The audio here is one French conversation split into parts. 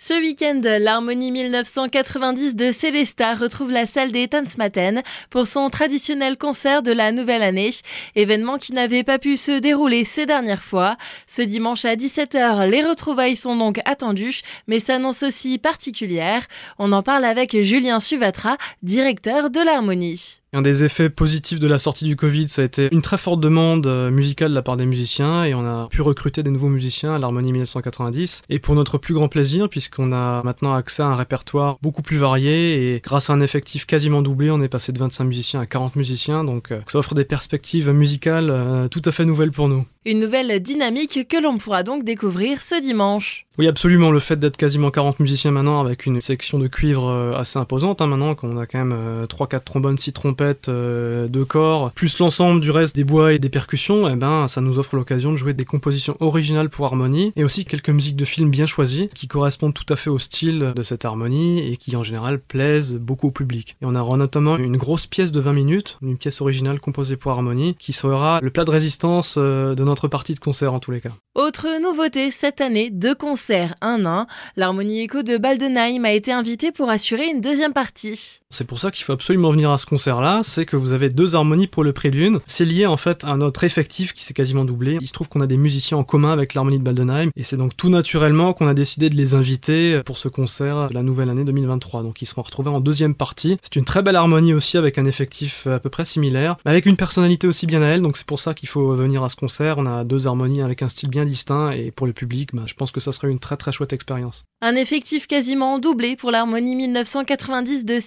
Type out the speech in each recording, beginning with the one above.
Ce week-end, l'Harmonie 1990 de Célesta retrouve la salle des Tanzmatten pour son traditionnel concert de la nouvelle année, événement qui n'avait pas pu se dérouler ces dernières fois. Ce dimanche à 17h, les retrouvailles sont donc attendues, mais s'annoncent aussi particulières. On en parle avec Julien Suvatra, directeur de l'Harmonie. Un des effets positifs de la sortie du Covid, ça a été une très forte demande euh, musicale de la part des musiciens et on a pu recruter des nouveaux musiciens à l'Harmonie 1990. Et pour notre plus grand plaisir, puisqu'on a maintenant accès à un répertoire beaucoup plus varié et grâce à un effectif quasiment doublé, on est passé de 25 musiciens à 40 musiciens. Donc euh, ça offre des perspectives musicales euh, tout à fait nouvelles pour nous. Une nouvelle dynamique que l'on pourra donc découvrir ce dimanche. Oui, absolument. Le fait d'être quasiment 40 musiciens maintenant avec une section de cuivre euh, assez imposante, hein, maintenant qu'on a quand même 3-4 euh, trombones, 6 trompettes, euh, 2 corps, plus l'ensemble du reste des bois et des percussions, eh ben, ça nous offre l'occasion de jouer des compositions originales pour harmonie et aussi quelques musiques de films bien choisies qui correspondent tout à fait au style de cette harmonie et qui en général plaisent beaucoup au public. Et on aura notamment une grosse pièce de 20 minutes, une pièce originale composée pour harmonie qui sera le plat de résistance euh, de notre partie de concert en tous les cas. Autre nouveauté cette année, deux concerts, un an. L'Harmonie Echo de Baldenheim a été invitée pour assurer une deuxième partie. C'est pour ça qu'il faut absolument venir à ce concert-là, c'est que vous avez deux harmonies pour le prix d'une. C'est lié en fait à notre effectif qui s'est quasiment doublé. Il se trouve qu'on a des musiciens en commun avec l'harmonie de Baldenheim, et c'est donc tout naturellement qu'on a décidé de les inviter pour ce concert de la nouvelle année 2023. Donc ils seront retrouvés en deuxième partie. C'est une très belle harmonie aussi avec un effectif à peu près similaire, avec une personnalité aussi bien à elle, donc c'est pour ça qu'il faut venir à ce concert. On a deux harmonies avec un style bien distinct, et pour le public, bah, je pense que ça serait une très très chouette expérience. Un effectif quasiment doublé pour l'harmonie 1990 de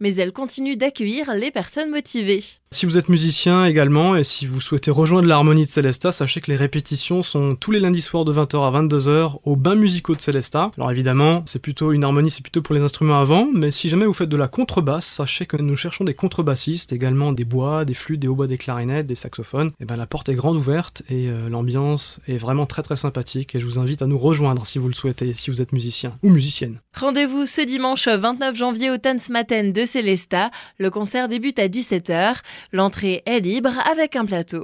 Mais elle continue d'accueillir les personnes motivées. Si vous êtes musicien également et si vous souhaitez rejoindre l'harmonie de Célesta, sachez que les répétitions sont tous les lundis soirs de 20h à 22h au bain musicaux de Célesta. Alors évidemment, c'est plutôt une harmonie, c'est plutôt pour les instruments avant, mais si jamais vous faites de la contrebasse, sachez que nous cherchons des contrebassistes, également des bois, des flûtes, des hautbois, des clarinettes, des saxophones. Et ben la porte est grande ouverte et euh, l'ambiance est vraiment très très sympathique et je vous invite à nous rejoindre si vous le souhaitez, si vous êtes musicien ou musicienne. Rendez-vous ce dimanche 29 janvier au Tanzmatten de Célesta. Le concert débute à 17h. L'entrée est libre avec un plateau.